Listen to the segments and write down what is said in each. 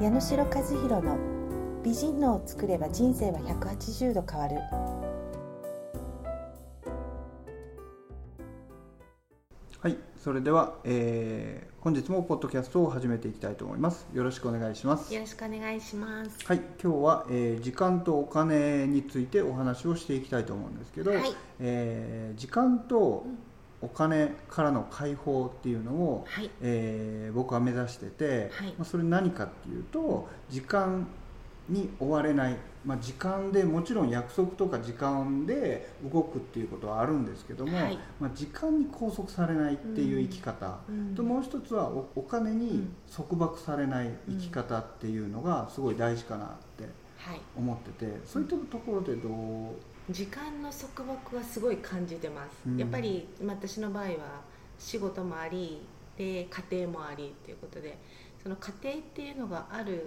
矢野代和弘の美人のを作れば人生は180度変わる。はいそれでは、えー、本日もポッドキャストを始めていきたいと思います。よろしくお願いします。よろしくお願いします。はい今日は、えー、時間とお金についてお話をしていきたいと思うんですけど、はい、えー、時間とお金からの解放っていうのを、はい、えー、僕は目指してて、はい、まあ、それ何かっていうと時間に追われない、まあ、時間でもちろん約束とか時間で動くっていうことはあるんですけども、はい、まあ、時間に拘束されないっていう生き方、うん、ともう一つはお金に束縛されない生き方っていうのがすごい大事かなって思ってて、そういったところでどう時間の束縛はすごい感じてます、うん、やっぱり私の場合は仕事もありで家庭もありっていうことでその家庭っていうのがある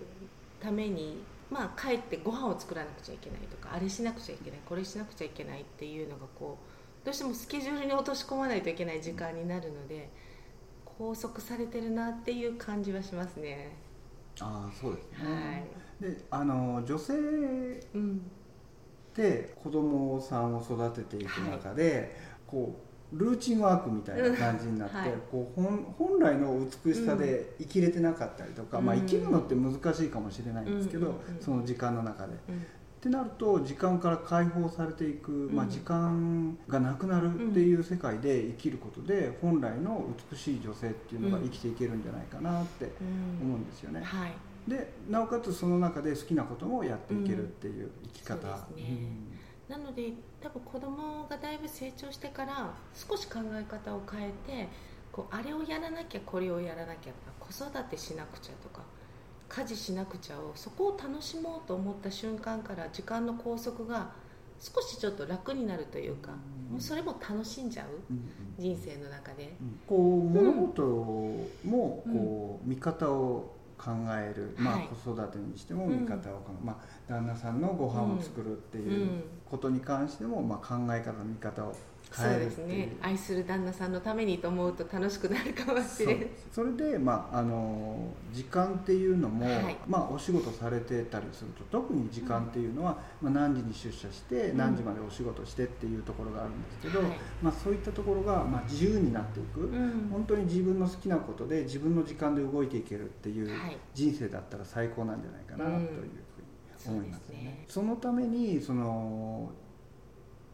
ためにまあ帰ってご飯を作らなくちゃいけないとかあれしなくちゃいけないこれしなくちゃいけないっていうのがこうどうしてもスケジュールに落とし込まないといけない時間になるので拘束されてるなっていう感じはしますね。あそうですね、はい、であの女性、うんで子供さんを育てていく中で、はい、こうルーチンワークみたいな感じになって、はい、こう本本来の美しさで生きれてなかったりとか、うん、まあ、生きるのって難しいかもしれないんですけど、うん、その時間の中で。うん。ってなると時間から解放されていく、まあ、時間がなくなるっていう世界で生きることで本来の美しい女性っていうのが生きていけるんじゃないかなって思うんですよね。はいでなおかつその中で好きなこともやっていけるっていう生き方、うんね。うん、なので多分子供がだいぶ成長してから少し考え方を変えてこうあれをやらなきゃこれをやらなきゃ子育てしなくちゃとか家事しなくちゃをそこを楽しもうと思った瞬間から時間の拘束が少しちょっと楽になるというか、うん、もうそれも楽しんじゃう、うん、人生の中で、こう物事もこう見方を考える、まあ、子育てにしても見方を考える、まあ、旦那さんのご飯を作るっていうことに関しても、まあ、考え方見方をそうですね。愛する旦那さんのためにと思うと楽しくなるかもしれないそれで、まあ、あの時間っていうのも、はい、まあ、お仕事されてたりすると特に時間っていうのは、うん、まあ、何時に出社して何時までお仕事してっていうところがあるんですけど、うん、まあ、そういったところが、まあ、自由になっていく、うん、本当に自分の好きなことで自分の時間で動いていけるっていう人生だったら最高なんじゃないかなというふうに思いますね。ね。そのためにその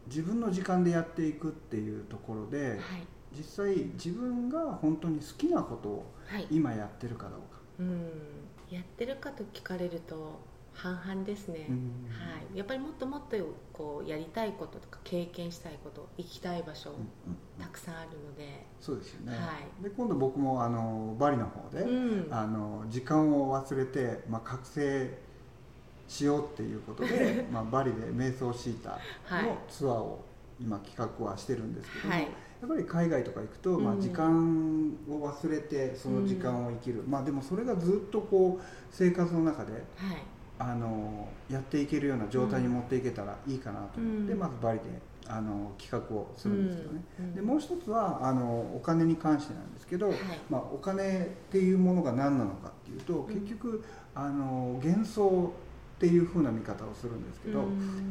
自分の時間でやっていくっていうところで、はい、実際自分が本当に好きなことを今やってるかどうか、はい、うん。やってるかと聞かれると半々ですね、はい、やっぱりもっともっとこうやりたいこととか経験したいこと行きたい場所、たくさんあるので。そうですよね、はい、で今度僕もあのバリの方で、うん、あの時間を忘れて、まあ、覚醒しようっていうことで、まあ、バリで瞑想シーターのツアーを今企画はしてるんですけども、はい、やっぱり海外とか行くと、まあ、時間を忘れてその時間を生きる、うん、まあでもそれがずっとこう生活の中で、はい、あのやっていけるような状態に持っていけたらいいかなと思って、うん、まずバリであの企画をするんですけどね、うん。うん、でもう一つはあのお金に関してなんですけど、はい、まあ、お金っていうものが何なのかっていうと結局、あの幻想っていうふうな見方をするんですけど、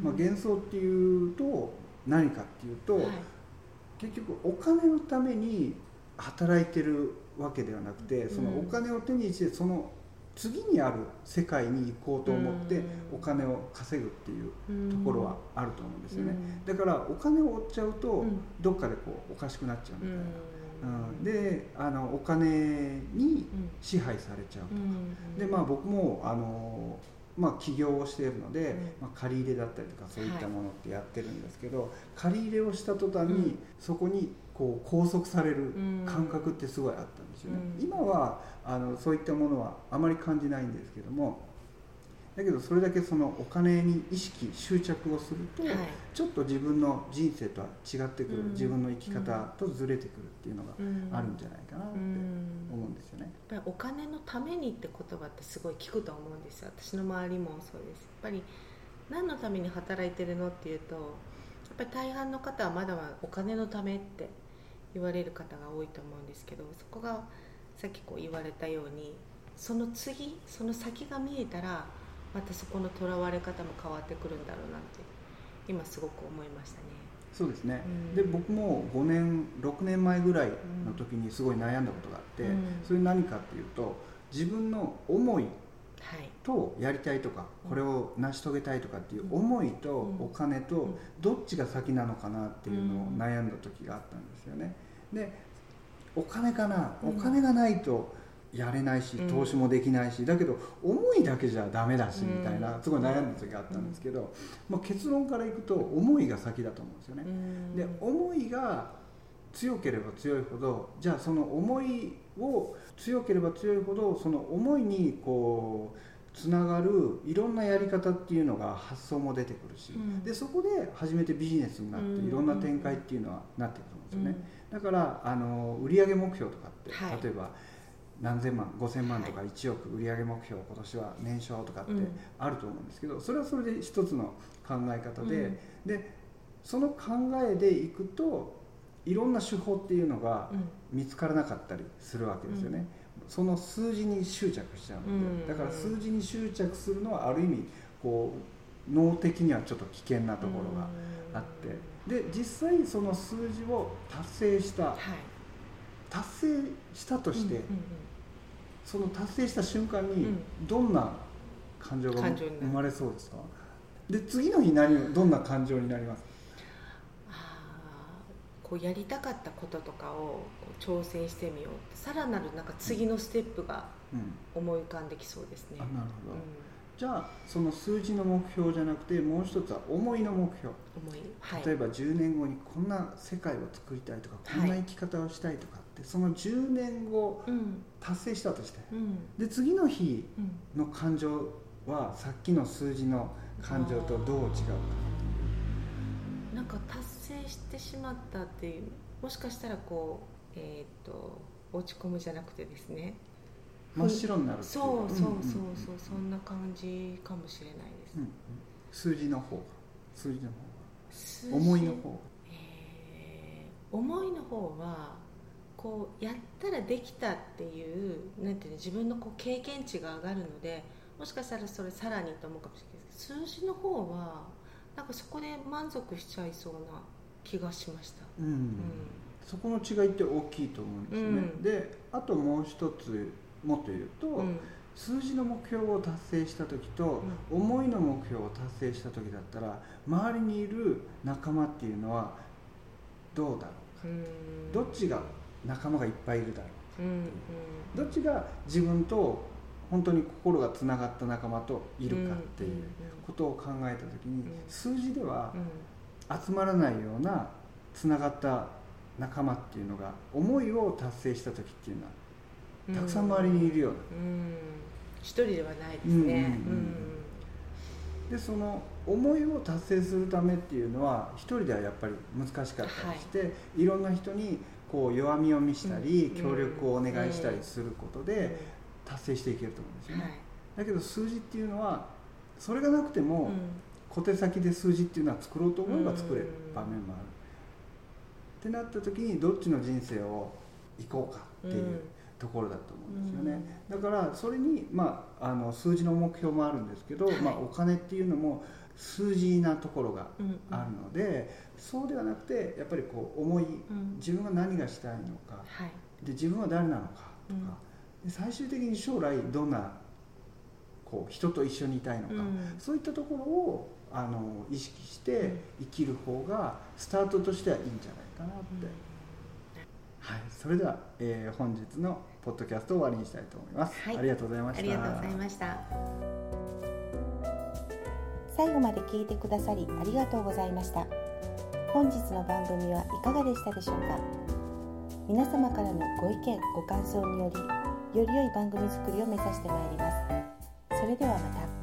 まあ、幻想っていうと何かっていうと、はい、結局お金のために働いてるわけではなくてそのお金を手にしてその次にある世界に行こうと思ってお金を稼ぐっていうところはあると思うんですよね。だからお金を追っちゃうとどっかでこうおかしくなっちゃうみたいな。うん、であのお金に支配されちゃうとか、でまあ僕もあのまあ、起業をしているので、まあ、借り入れだったりとかそういったものってやってるんですけど、はい、借り入れをした途端に、そこにこう拘束される感覚ってすごいあったんですよね、今はあのそういったものはあまり感じないんですけどもだけどそれだけそのお金に意識執着をすると、はい、ちょっと自分の人生とは違ってくる、うん、自分の生き方とずれてくるっていうのがあるんじゃないかなって思うんですよね、やっぱりお金のためにって言葉ってすごい聞くと思うんですよ。私の周りもそうです。やっぱり何のために働いてるのっていうとやっぱり大半の方はまだまだお金のためって言われる方が多いと思うんですけどそこがさっきこう言われたようにその次その先が見えたらまたそこのとらわれ方も変わってくるんだろうなって今すごく思いましたね。そうですね、うん、で僕も5年6年前ぐらいの時にすごい悩んだことがあって、うん、それ何かっていうと自分の思いとやりたいとか、これを成し遂げたいとかっていう思いとお金とどっちが先なのかなっていうのを悩んだ時があったんですよね。でお金かな？お金がないとやれないし投資もできないし、だけど思いだけじゃダメだしみたいなすごい悩んだ時があったんですけど、まあ、結論からいくと思いが先だと思うんですよね。で思いが強ければ強いほどじゃあその思いを強ければ強いほどその思いにこうつながるいろんなやり方っていうのが発想も出てくるし、うん、でそこで初めてビジネスになっていろんな展開っていうのはなってくるんですよね、うん、だからあの売上目標とかって、はい、例えば何千万5000万とか1億売上目標今年は年商とかってあると思うんですけどそれはそれで一つの考え方で、うん、でその考えでいくといろんな手法っていうのが見つからなかったりするわけですよね、うん、その数字に執着しちゃうので、だから数字に執着するのはある意味こう脳的にはちょっと危険なところがあって、で実際その数字を達成した、はい、達成したとして、その達成した瞬間にどんな感情が生まれそうですか？で次の日何どんな感情になります？かこうやりたかったこととかを挑戦してみよう。さらなるなんか次のステップが思い浮かんできそうですね、うん、なるほど、うん、じゃあその数字の目標じゃなくてもう一つは思いの目標。思い、はい、例えば10年後にこんな世界を作りたいとかこんな生き方をしたいとかって、はい、その10年後達成したとして、うん、で次の日の感情はさっきの数字の感情とどう違うか。なんか達成してしまったっていうもしかしたらこうえっ、ー、と落ち込むじゃなくてですね真っ白になるそうそうそうそう、そんな感じかもしれないです、うんうん、数字の方。数字の方。思いの方。えー、思いの方はこうやったらできたっていうなんていうの自分のこう経験値が上がるのでもしかしたらそれさらにと思うかもしれないですけど数字の方はなんかそこで満足しちゃいそうな気がしました、うん、うん、そこの違いって大きいと思うんですね、うん、であともう一つもっと言うと、うん、数字の目標を達成した時と、思いの目標を達成した時だったら周りにいる仲間っていうのはどうだろうか、どっちが仲間がいっぱいいるだろうか。う、どっちが自分と本当に心がつながった仲間といるかっていうことを考えた時に数字では集まらないようなつながった仲間っていうのが思いを達成した時っていうのはたくさん周りにいるような、一人ではないですね、でその思いを達成するためっていうのは一人ではやっぱり難しかったりして、はい、いろんな人にこう弱みを見したり、協力をお願いしたりすることで達成していけると思うんですよね、はい、だけど数字っていうのはそれがなくても、小手先で数字っていうのは作ろうと思えば作れる場面もある。ってなった時にどっちの人生を行こうかっていうところだと思うんですよね。だからそれに、まあ、あの数字の目標もあるんですけど、はい、まあ、お金っていうのも数字なところがあるので、そうではなくてやっぱりこう思い、自分が何がしたいのか、はい、で自分は誰なのかとか、で最終的に将来どんなこう人と一緒にいたいのか、そういったところをあの意識して生きる方がスタートとしてはいいんじゃないかなって、はい、それでは、えー、本日のポッドキャストを終わりにしたいと思います、はい、ありがとうございました。ありがとうございました。最後まで聞いてくださりありがとうございました。本日の番組はいかがでしたでしょうか？皆様からのご意見ご感想によりより良い番組作りを目指してまいります。それではまた